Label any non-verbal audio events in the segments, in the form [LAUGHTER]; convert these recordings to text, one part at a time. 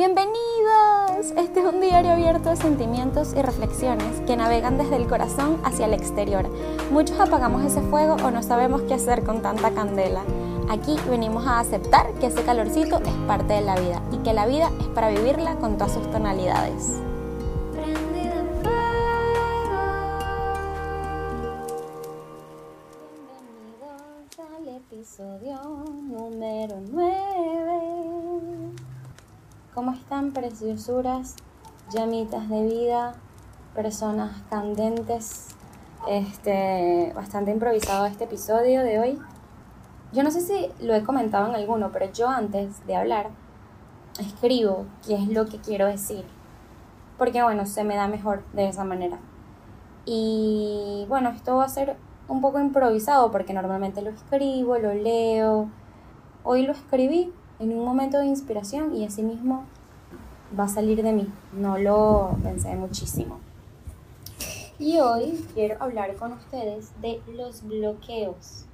Bienvenidos. Este es un diario abierto de sentimientos y reflexiones que navegan desde el corazón hacia el exterior. Muchos apagamos ese fuego o no sabemos qué hacer con tanta candela. Aquí venimos a aceptar que ese calorcito es parte de la vida y que la vida es para vivirla con todas sus tonalidades. Bienvenidos al episodio número 9. ¿Cómo están preciosuras, llamitas de vida, personas candentes? Este, bastante improvisado este episodio de hoy. Yo no sé si lo he comentado en alguno, pero yo antes de hablar escribo qué es lo que quiero decir. Porque bueno, se me da mejor de esa manera. Y bueno, esto va a ser un poco improvisado porque normalmente lo escribo, lo leo. Hoy lo escribí en un momento de inspiración y así mismo va a salir de mí. No lo pensé muchísimo. Y hoy quiero hablar con ustedes de los bloqueos.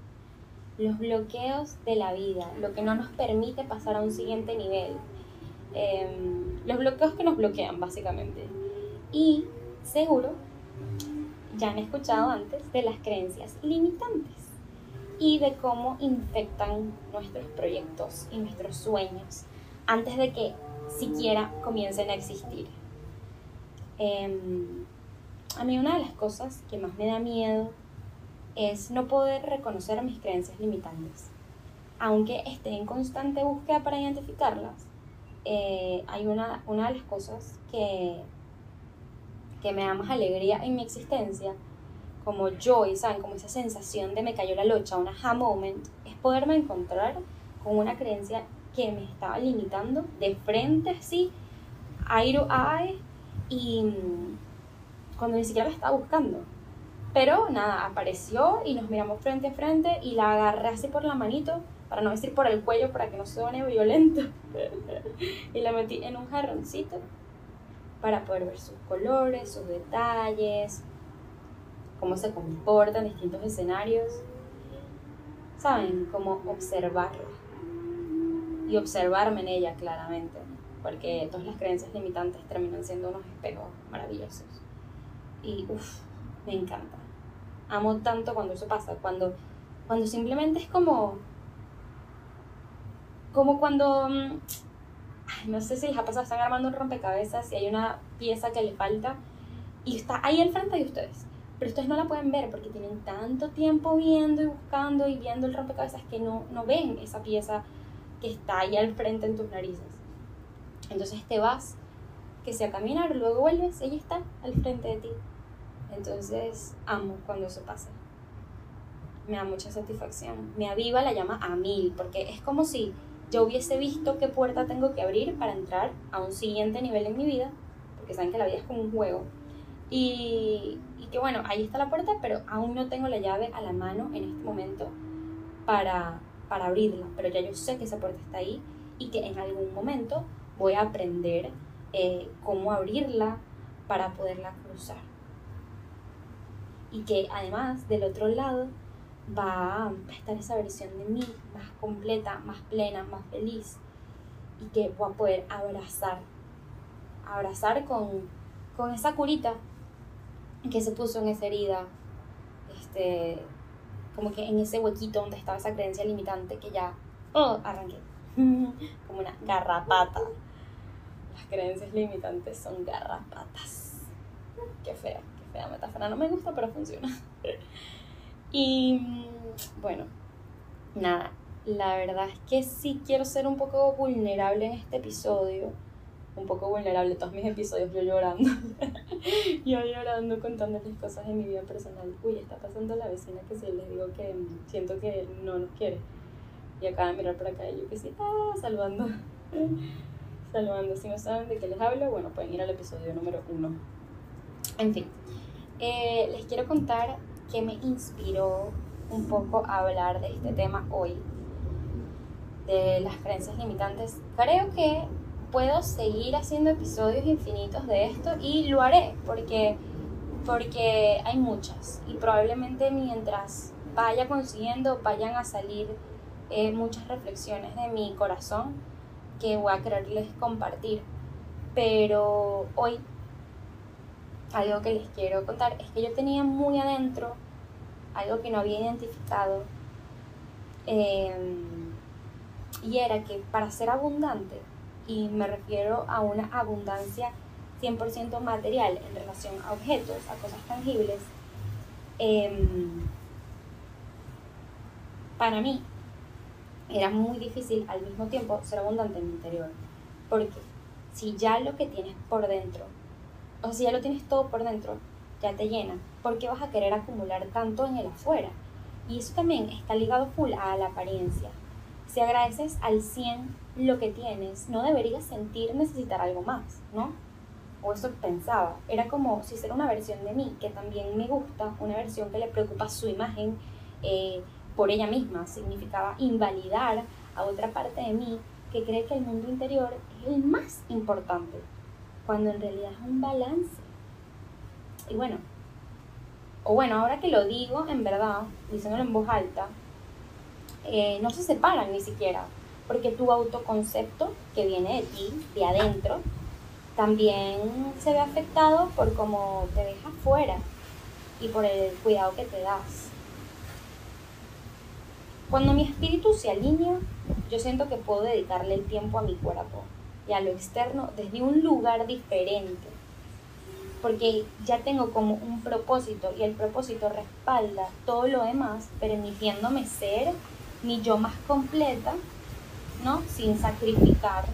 Los bloqueos de la vida, lo que no nos permite pasar a un siguiente nivel. Em, los bloqueos que nos bloquean, básicamente. Y seguro ya han escuchado antes de las creencias limitantes y de cómo infectan nuestros proyectos y nuestros sueños antes de que siquiera comiencen a existir. Em, a mí una de las cosas que más me da miedo es no poder reconocer mis creencias limitantes. Aunque esté en constante búsqueda para identificarlas, eh, hay una, una de las cosas que, que me da más alegría en mi existencia, como joy, ¿saben? Como esa sensación de me cayó la locha, un aha moment, es poderme encontrar con una creencia que me estaba limitando de frente así, eye to eye, y mm, cuando ni siquiera la estaba buscando. Pero nada, apareció y nos miramos frente a frente y la agarré así por la manito, para no decir por el cuello, para que no suene violento. [LAUGHS] y la metí en un jarroncito para poder ver sus colores, sus detalles, cómo se comporta en distintos escenarios. ¿Saben? Cómo observarla. Y observarme en ella claramente. Porque todas las creencias limitantes terminan siendo unos espejos maravillosos. Y uff, me encanta. Amo tanto cuando eso pasa. Cuando, cuando simplemente es como. Como cuando. mm, ay, no sé si les ha pasado, están armando un rompecabezas y hay una pieza que le falta y está ahí al frente de ustedes. Pero ustedes no la pueden ver porque tienen tanto tiempo viendo y buscando y viendo el rompecabezas que no, no ven esa pieza que está ahí al frente en tus narices. Entonces te vas, que sea a caminar, luego vuelves, ella está al frente de ti. Entonces amo cuando eso pasa. Me da mucha satisfacción. Me aviva la llama a mil, porque es como si yo hubiese visto qué puerta tengo que abrir para entrar a un siguiente nivel en mi vida, porque saben que la vida es como un juego. Y, y que bueno, ahí está la puerta, pero aún no tengo la llave a la mano en este momento para, para abrirla, pero ya yo sé que esa puerta está ahí y que en algún momento voy a aprender eh, cómo abrirla para poderla cruzar. Y que además del otro lado va a estar esa versión de mí más completa, más plena, más feliz y que voy a poder abrazar, abrazar con, con esa curita que se puso en esa herida, este, como que en ese huequito donde estaba esa creencia limitante que ya oh, arranqué, [LAUGHS] como una garrapata. Las creencias limitantes son garrapatas. Qué fea, qué fea metáfora. No me gusta, pero funciona. [LAUGHS] y mm, bueno, nada, la verdad es que sí quiero ser un poco vulnerable en este episodio. Un poco vulnerable, todos mis episodios yo llorando. [LAUGHS] yo llorando contándoles cosas de mi vida personal. Uy, está pasando la vecina que si les digo que siento que no nos quiere. Y acaba de mirar por acá y yo que sí, ah, salvando. [LAUGHS] salvando. Si no saben de qué les hablo, bueno, pueden ir al episodio número uno. En fin, eh, les quiero contar que me inspiró un poco a hablar de este tema hoy, de las creencias limitantes. Creo que puedo seguir haciendo episodios infinitos de esto y lo haré porque, porque hay muchas y probablemente mientras vaya consiguiendo vayan a salir eh, muchas reflexiones de mi corazón que voy a quererles compartir. Pero hoy, algo que les quiero contar es que yo tenía muy adentro algo que no había identificado. Em, y era que para ser abundante, y me refiero a una abundancia 100% material en relación a objetos, a cosas tangibles, em, para mí era muy difícil al mismo tiempo ser abundante en mi interior. Porque si ya lo que tienes por dentro, o si ya lo tienes todo por dentro, ya te llena, ¿por qué vas a querer acumular tanto en el afuera? Y eso también está ligado full a la apariencia. Si agradeces al 100 lo que tienes, no deberías sentir necesitar algo más, ¿no? O eso pensaba. Era como si fuera una versión de mí que también me gusta, una versión que le preocupa su imagen eh, por ella misma. Significaba invalidar a otra parte de mí que cree que el mundo interior es el más importante, cuando en realidad es un balance. Y bueno, o bueno, ahora que lo digo, en verdad, diciéndolo en voz alta, eh, no se separan ni siquiera, porque tu autoconcepto que viene de ti, de adentro, también se ve afectado por cómo te dejas fuera y por el cuidado que te das. Cuando mi espíritu se alinea, yo siento que puedo dedicarle el tiempo a mi cuerpo y a lo externo desde un lugar diferente. Porque ya tengo como un propósito y el propósito respalda todo lo demás, permitiéndome ser mi yo más completa, ¿no? Sin sacrificar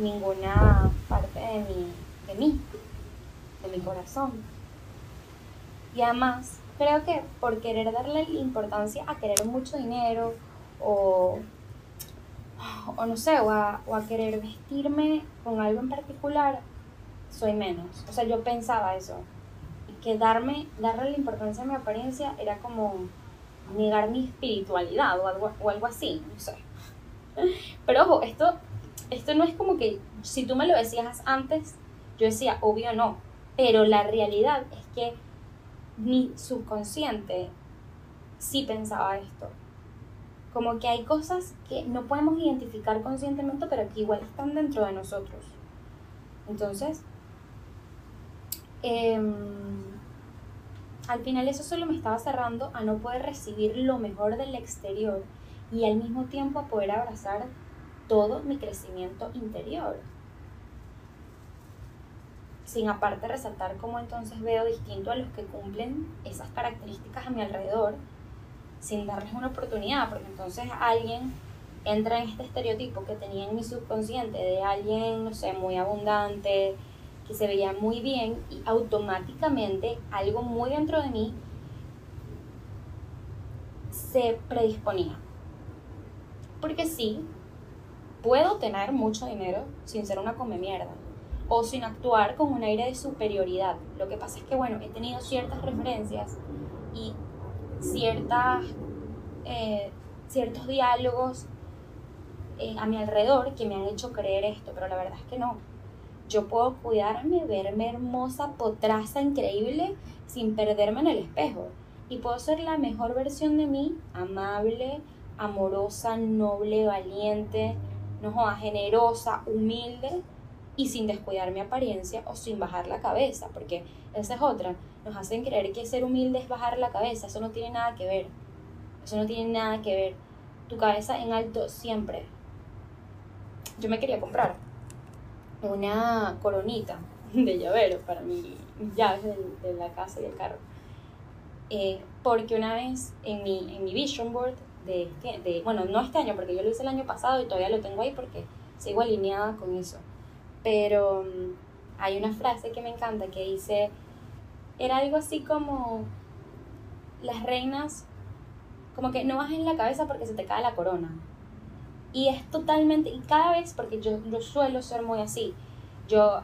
ninguna parte de mi, de mí, de mi corazón. Y además, creo que por querer darle importancia a querer mucho dinero o, o no sé, o a, o a querer vestirme con algo en particular, soy menos. O sea, yo pensaba eso. Y que darme, darle la importancia a mi apariencia era como negar mi espiritualidad o algo, o algo así, no sé. Pero ojo, esto, esto no es como que si tú me lo decías antes, yo decía, obvio no. Pero la realidad es que mi subconsciente sí pensaba esto. Como que hay cosas que no podemos identificar conscientemente, pero que igual están dentro de nosotros. Entonces, em, al final eso solo me estaba cerrando a no poder recibir lo mejor del exterior y al mismo tiempo a poder abrazar todo mi crecimiento interior. Sin aparte resaltar cómo entonces veo distinto a los que cumplen esas características a mi alrededor, sin darles una oportunidad, porque entonces alguien entra en este estereotipo que tenía en mi subconsciente de alguien, no sé, muy abundante, que se veía muy bien y automáticamente algo muy dentro de mí se predisponía. Porque sí, puedo tener mucho dinero sin ser una come mierda o sin actuar con un aire de superioridad. Lo que pasa es que, bueno, he tenido ciertas referencias y ciertas, eh, ciertos diálogos eh, a mi alrededor que me han hecho creer esto, pero la verdad es que no. Yo puedo cuidarme, verme hermosa, potraza, increíble, sin perderme en el espejo. Y puedo ser la mejor versión de mí, amable, amorosa, noble, valiente, no generosa, humilde, y sin descuidar mi apariencia o sin bajar la cabeza, porque esa es otra. Nos hacen creer que ser humilde es bajar la cabeza, eso no tiene nada que ver. Eso no tiene nada que ver. Tu cabeza en alto siempre. Yo me quería comprar una coronita de llavero para mi, mis llaves de, la casa y el carro. Eh, porque una vez en mi, en mi vision board de, este, de, bueno, no este año, porque yo lo hice el año pasado y todavía lo tengo ahí porque sigo alineada con eso pero mm, hay una frase que me encanta que dice, era algo así como, las reinas, como que no bajen la cabeza porque se te cae la corona. Y es totalmente, y cada vez, porque yo, yo suelo ser muy así, yo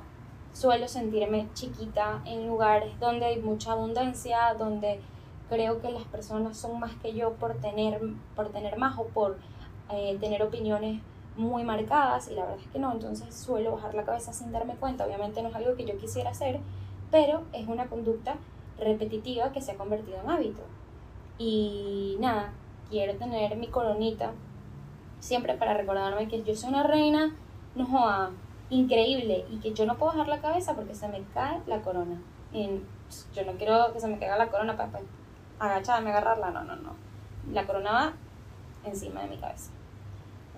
suelo sentirme chiquita en lugares donde hay mucha abundancia, donde creo que las personas son más que yo por tener, por tener más o por eh, tener opiniones muy marcadas y la verdad es que no, entonces suelo bajar la cabeza sin darme cuenta. Obviamente no es algo que yo quisiera hacer, pero es una conducta repetitiva que se ha convertido en hábito. Y nada, quiero tener mi coronita siempre para recordarme que yo soy una reina, no increíble y que yo no puedo bajar la cabeza porque se me cae la corona. Y yo no quiero que se me caiga la corona para pues, agacharme, agarrarla, no, no, no. La corona va encima de mi cabeza.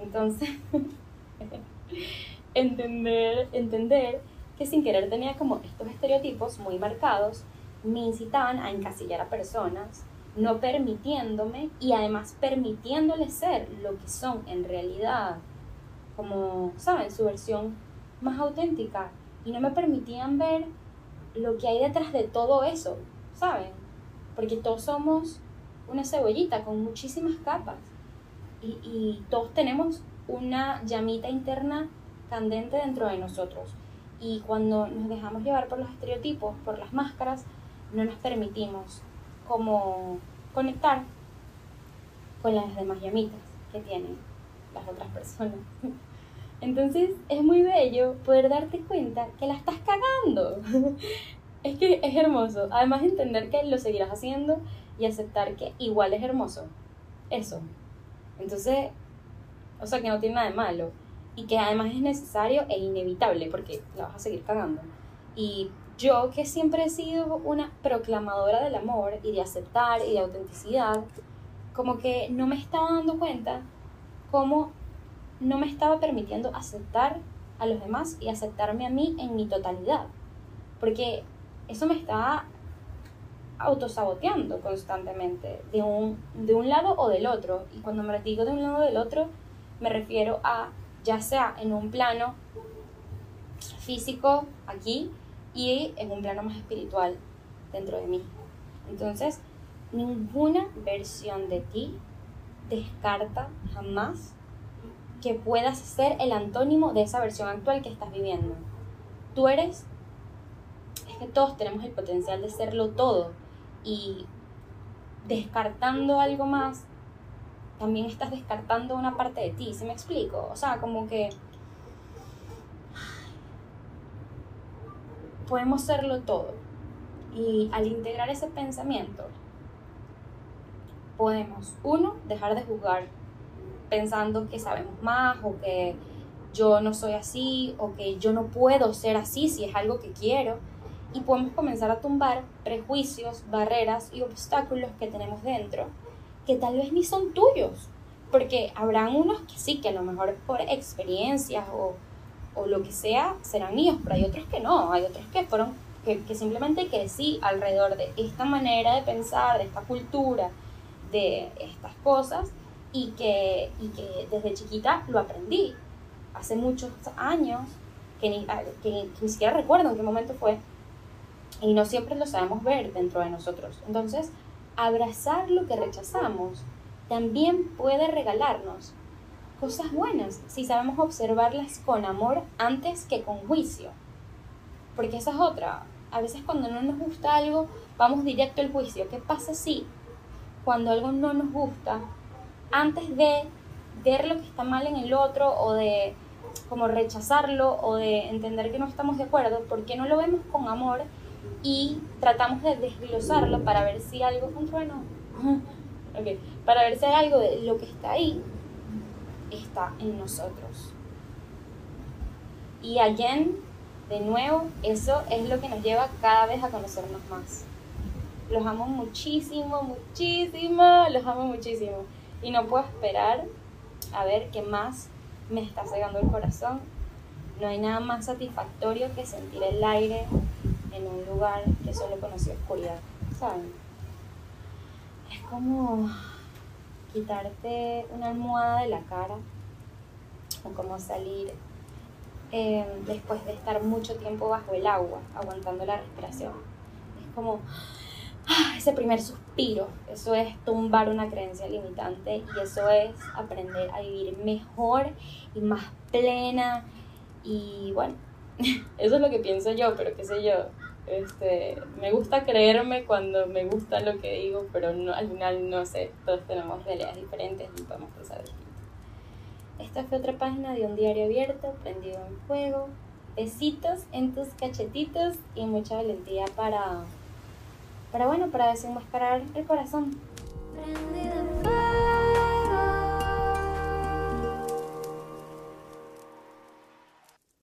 Entonces, [LAUGHS] entender, entender que sin querer tenía como estos estereotipos muy marcados, me incitaban a encasillar a personas, no permitiéndome y además permitiéndoles ser lo que son en realidad, como, ¿saben? Su versión más auténtica. Y no me permitían ver lo que hay detrás de todo eso, ¿saben? Porque todos somos una cebollita con muchísimas capas. Y, y todos tenemos una llamita interna candente dentro de nosotros. Y cuando nos dejamos llevar por los estereotipos, por las máscaras, no nos permitimos como conectar con las demás llamitas que tienen las otras personas. [LAUGHS] Entonces es muy bello poder darte cuenta que la estás cagando. [LAUGHS] es que es hermoso. Además entender que lo seguirás haciendo y aceptar que igual es hermoso. Eso. Entonces, o sea que no tiene nada de malo. Y que además es necesario e inevitable porque la vas a seguir cagando. Y yo que siempre he sido una proclamadora del amor y de aceptar y de autenticidad, como que no me estaba dando cuenta cómo no me estaba permitiendo aceptar a los demás y aceptarme a mí en mi totalidad. Porque eso me estaba autosaboteando constantemente, de un, de un lado o del otro. Y cuando me digo de un lado o del otro, me refiero a ya sea en un plano físico aquí y en un plano más espiritual dentro de mí. Entonces, ninguna versión de ti descarta jamás que puedas ser el antónimo de esa versión actual que estás viviendo. Tú eres, es que todos tenemos el potencial de serlo todo y descartando algo más, también estás descartando una parte de ti, ¿se me explico? O sea, como que podemos serlo todo. Y al integrar ese pensamiento, podemos, uno, dejar de juzgar pensando que sabemos más o que yo no soy así o que yo no puedo ser así si es algo que quiero. Y podemos comenzar a tumbar prejuicios, barreras y obstáculos que tenemos dentro que tal vez ni son tuyos. Porque habrán unos que sí, que a lo mejor por experiencias o, o lo que sea serán míos, pero hay otros que no. Hay otros que fueron, que, que simplemente crecí alrededor de esta manera de pensar, de esta cultura, de estas cosas y que, y que desde chiquita lo aprendí. Hace muchos años que ni, ah, que, ni siquiera recuerdo en qué momento fue y no siempre lo sabemos ver dentro de nosotros. Entonces, abrazar lo que rechazamos también puede regalarnos cosas buenas si sabemos observarlas con amor antes que con juicio. Porque esa es otra. A veces cuando no nos gusta algo, vamos directo al juicio. ¿Qué pasa si cuando algo no nos gusta, antes de ver lo que está mal en el otro o de como rechazarlo o de entender que no estamos de acuerdo, ¿por qué no lo vemos con amor y tratamos de desglosarlo para ver si algo un trueno? [LAUGHS] okay. Para ver si hay algo de lo que está ahí está en nosotros. Y again, de nuevo, eso es lo que nos lleva cada vez a conocernos más. Los amo muchísimo, muchísimo, los amo muchísimo y no puedo esperar a ver qué más me está cegando el corazón. No hay nada más satisfactorio que sentir el aire en un lugar que solo conocí oscuridad, ¿saben? Es como quitarte una almohada de la cara o como salir eh, después de estar mucho tiempo bajo el agua, aguantando la respiración. Es como Ah, ese primer suspiro, eso es tumbar una creencia limitante y eso es aprender a vivir mejor y más plena. Y bueno, [LAUGHS] eso es lo que pienso yo, pero qué sé yo, este, me gusta creerme cuando me gusta lo que digo, pero no, al final no sé, todos tenemos realidades diferentes y podemos pensar distinto. Esta fue otra página de un diario abierto, prendido en fuego. Besitos en tus cachetitos y mucha valentía para para bueno, para desenmascarar el corazón.